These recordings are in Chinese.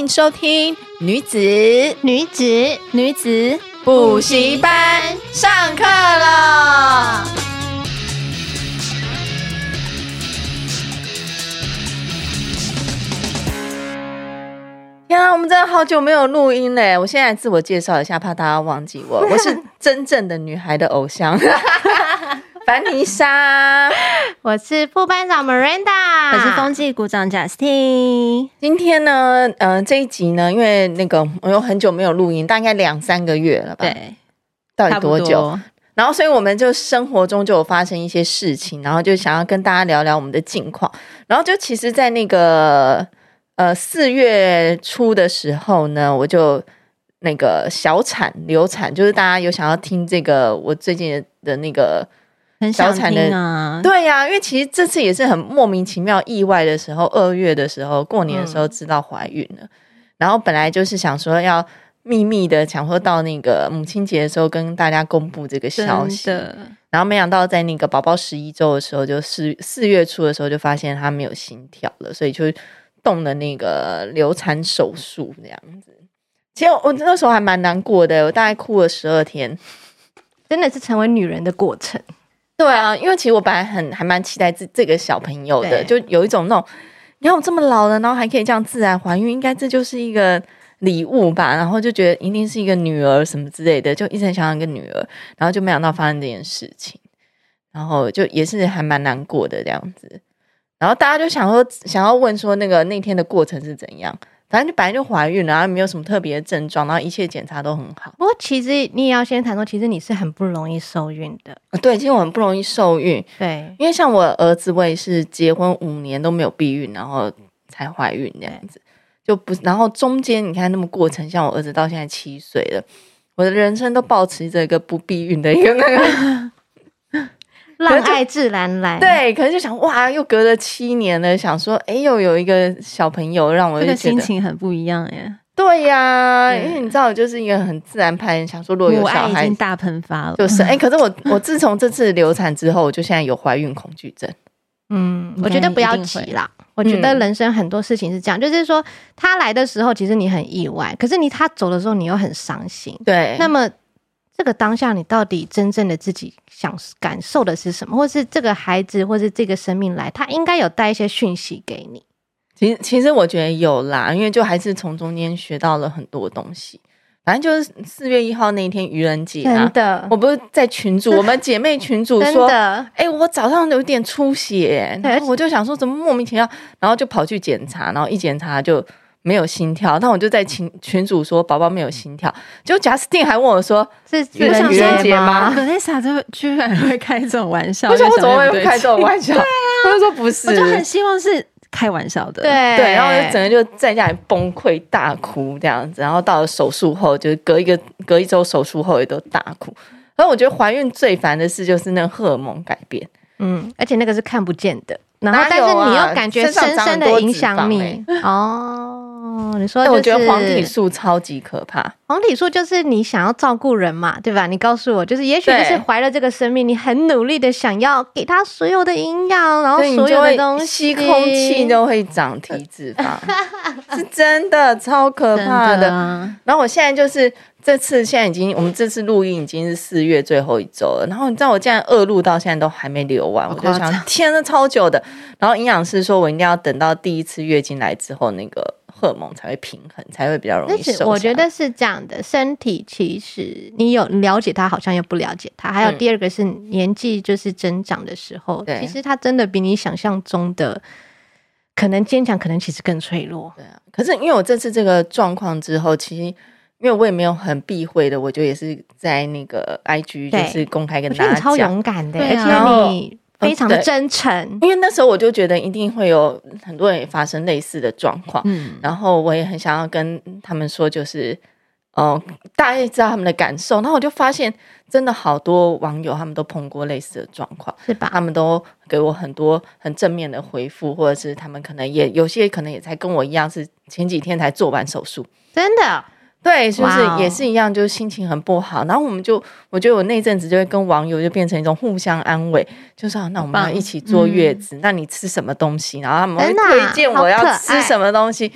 迎收听女子女子女子补习班上课了。天啊，我们真的好久没有录音嘞！我现在自我介绍一下，怕大家忘记我。我是真正的女孩的偶像。凡妮莎，我是副班长 Miranda，我是风纪股长 Justin。今天呢，呃，这一集呢，因为那个我有很久没有录音，大概两三个月了吧？对，到底多久？多然后，所以我们就生活中就有发生一些事情，然后就想要跟大家聊聊我们的近况。然后就其实，在那个呃四月初的时候呢，我就那个小产流产，就是大家有想要听这个我最近的那个。很想听啊，对呀、啊，因为其实这次也是很莫名其妙、意外的时候，二月的时候，过年的时候知道怀孕了，嗯、然后本来就是想说要秘密的，想说到那个母亲节的时候跟大家公布这个消息，然后没想到在那个宝宝十一周的时候，就四四月初的时候就发现他没有心跳了，所以就动了那个流产手术这样子。其实我那时候还蛮难过的，我大概哭了十二天，真的是成为女人的过程。对啊，因为其实我本来很还蛮期待这这个小朋友的，就有一种那种，你看我这么老了，然后还可以这样自然怀孕，应该这就是一个礼物吧？然后就觉得一定是一个女儿什么之类的，就一直想要一个女儿，然后就没想到发生这件事情，然后就也是还蛮难过的这样子，然后大家就想说，想要问说那个那天的过程是怎样？反正就本来就怀孕了，然后没有什么特别的症状，然后一切检查都很好。不过其实你也要先谈说，其实你是很不容易受孕的。对，其实我很不容易受孕。对，因为像我儿子，我也是结婚五年都没有避孕，然后才怀孕这样子，就不。然后中间你看那么过程，像我儿子到现在七岁了，我的人生都保持着一个不避孕的一个那个。让爱自然来，对，可能就想哇，又隔了七年了，想说，哎，又有一个小朋友，让我心情很不一样耶。对呀、啊，因为你知道，我就是一个很自然派，想说如果有小孩，已经大喷发了，就是 哎，可是我我自从这次流产之后，我就现在有怀孕恐惧症。嗯，我觉得不要急啦。我觉得人生很多事情是这样，嗯、就是说他来的时候，其实你很意外，可是你他走的时候，你又很伤心。对，那么。这个当下，你到底真正的自己想感受的是什么？或是这个孩子，或是这个生命来，他应该有带一些讯息给你。其实，其实我觉得有啦，因为就还是从中间学到了很多东西。反正就是四月一号那一天愚人节，真的，我不是在群主，我们姐妹群主 说，的，哎，我早上有点出血，然后我就想说怎么莫名其妙，然后就跑去检查，然后一检查就。没有心跳，那我就在群群主说宝宝没有心跳，结果贾斯汀还问我说是愚人节吗？可丽莎就居然会开这种玩笑，为什么我怎么会开这种玩笑？对啊，他就说不是，我就很希望是开玩笑的。对对，然后就整个就在家里崩溃大哭这样子，然后到了手术后，就是隔一个隔一周手术后也都大哭。然后我觉得怀孕最烦的事就是那个荷尔蒙改变，嗯，而且那个是看不见的，然后但是你又感觉深深的影响你哦。哦，你说、就是，我觉得黄体素超级可怕。黄体素就是你想要照顾人嘛，对吧？你告诉我，就是也许就是怀了这个生命，你很努力的想要给他所有的营养，然后所有的东西，吸空气都会长体脂肪，是真的超可怕的。的然后我现在就是这次现在已经，我们这次录音已经是四月最后一周了。然后你知道我竟然恶露到现在都还没流完，我就想天呐，超久的。然后营养师说我一定要等到第一次月经来之后那个。荷尔蒙才会平衡，才会比较容易瘦。我觉得是这样的，身体其实你有了解它，好像又不了解它。还有第二个是年纪就是增长的时候，嗯、其实它真的比你想象中的可能坚强，可能其实更脆弱。对啊，可是因为我这次这个状况之后，其实因为我也没有很避讳的，我就也是在那个 IG 就是公开跟大家讲，超勇敢的，对啊、而且你非常的真诚。因为那时候我就觉得一定会有很多人也发生类似的状况，嗯，然后我也很想要跟他们说，就是。哦，大家也知道他们的感受，然后我就发现，真的好多网友他们都碰过类似的状况，是吧？他们都给我很多很正面的回复，或者是他们可能也有些可能也才跟我一样，是前几天才做完手术，真的，对，就是也是一样，就是心情很不好。然后我们就，我觉得我那阵子就会跟网友就变成一种互相安慰，就说啊，那我们要一起坐月子，嗯、那你吃什么东西？然后他们会推荐我要吃什么东西，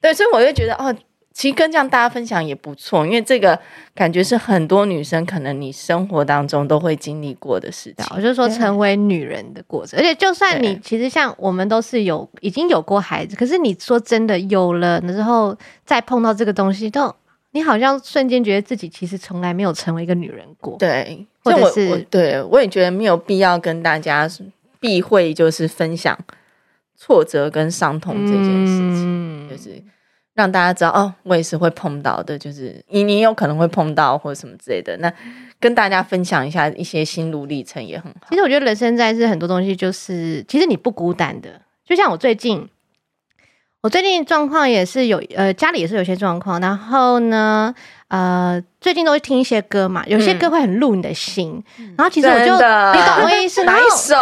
对，所以我就觉得哦。其实跟这样大家分享也不错，因为这个感觉是很多女生可能你生活当中都会经历过的事情。我就说成为女人的过程，而且就算你其实像我们都是有已经有过孩子，可是你说真的有了之后再碰到这个东西，都你好像瞬间觉得自己其实从来没有成为一个女人过。对，或者是我我对我也觉得没有必要跟大家避讳，就是分享挫折跟伤痛这件事情，嗯、就是。让大家知道哦，我也是会碰到的，就是你你有可能会碰到或者什么之类的。那跟大家分享一下一些心路历程也很好。其实我觉得人生在世很多东西就是，其实你不孤单的。就像我最近，我最近状况也是有，呃，家里也是有些状况。然后呢，呃，最近都会听一些歌嘛，有些歌会很入你的心。嗯、然后其实我就你懂我意思？哪一首？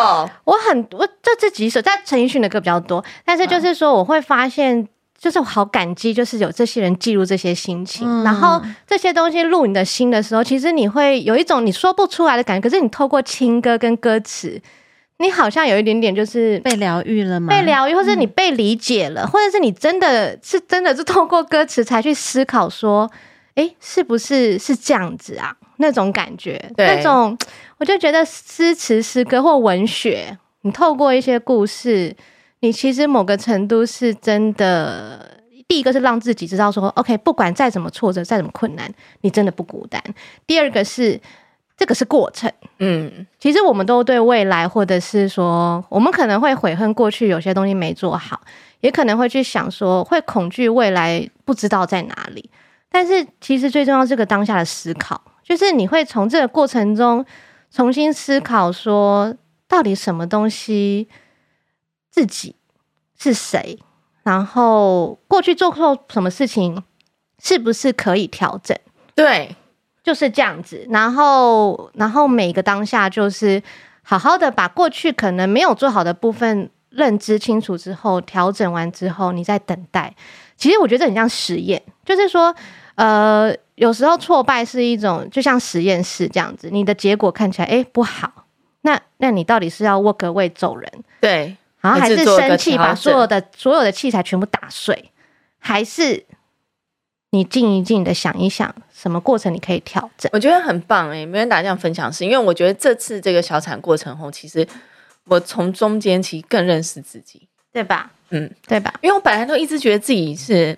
我很我这这几首在陈奕迅的歌比较多，但是就是说我会发现。就是我好感激，就是有这些人记录这些心情，嗯、然后这些东西入你的心的时候，其实你会有一种你说不出来的感觉。可是你透过情歌跟歌词，你好像有一点点就是被疗愈了吗？被疗愈，或者你被理解了，嗯、或者是你真的是真的是透过歌词才去思考说，哎，是不是是这样子啊？那种感觉，那种我就觉得诗词、诗歌或文学，你透过一些故事。你其实某个程度是真的，第一个是让自己知道说，OK，不管再怎么挫折，再怎么困难，你真的不孤单。第二个是这个是过程，嗯，其实我们都对未来，或者是说，我们可能会悔恨过去有些东西没做好，也可能会去想说，会恐惧未来不知道在哪里。但是其实最重要是个当下的思考，就是你会从这个过程中重新思考说，到底什么东西。自己是谁？然后过去做错什么事情，是不是可以调整？对，就是这样子。然后，然后每个当下，就是好好的把过去可能没有做好的部分认知清楚之后，调整完之后，你再等待。其实我觉得这很像实验，就是说，呃，有时候挫败是一种，就像实验室这样子，你的结果看起来诶不好，那那你到底是要 work away 走人？对。然后还是生气，把所有的所有的器材全部打碎，还是你静一静的想一想，什么过程你可以调整？我觉得很棒哎、欸，没人打这样分享是因为我觉得这次这个小产过程后，其实我从中间其实更认识自己，对吧？嗯，对吧？因为我本来都一直觉得自己是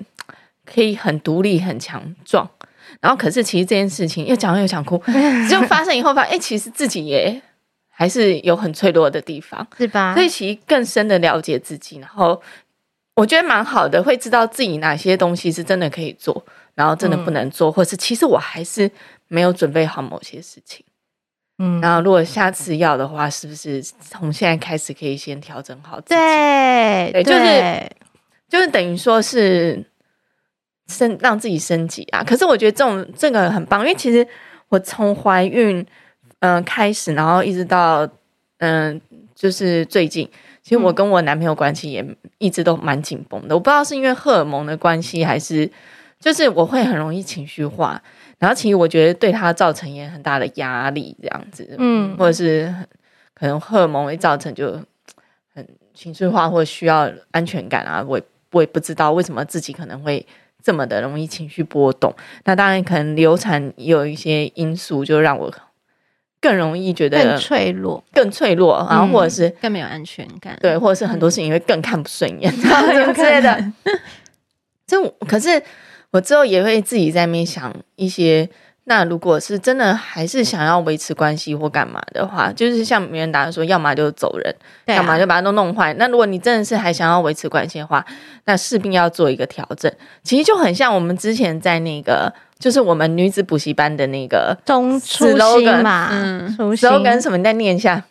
可以很独立、很强壮，然后可是其实这件事情又讲又想哭，就发生以后发现，哎、欸，其实自己也。还是有很脆弱的地方，是吧？所以其实更深的了解自己，然后我觉得蛮好的，会知道自己哪些东西是真的可以做，然后真的不能做，嗯、或是其实我还是没有准备好某些事情。嗯，然后如果下次要的话，是不是从现在开始可以先调整好自己？对，对，就是就是等于说是升让自己升级啊。可是我觉得这种这个很棒，因为其实我从怀孕。嗯、呃，开始，然后一直到嗯、呃，就是最近，其实我跟我男朋友关系也一直都蛮紧绷的。我不知道是因为荷尔蒙的关系，还是就是我会很容易情绪化，然后其实我觉得对他造成也很大的压力，这样子，嗯，或者是可能荷尔蒙会造成就很情绪化，或者需要安全感啊，我我也不知道为什么自己可能会这么的容易情绪波动。那当然，可能流产也有一些因素，就让我。更容易觉得更脆弱，更脆弱，然后或者是更没有安全感，对，或者是很多事情会更看不顺眼 之类的。这可是我之后也会自己在那边想一些，那如果是真的还是想要维持关系或干嘛的话，就是像明仁达说，要么就走人，啊、要么就把它都弄坏。那如果你真的是还想要维持关系的话，那势必要做一个调整。其实就很像我们之前在那个，就是我们女子补习班的那个中初心嘛，嗯，初心跟什么？你再念一下。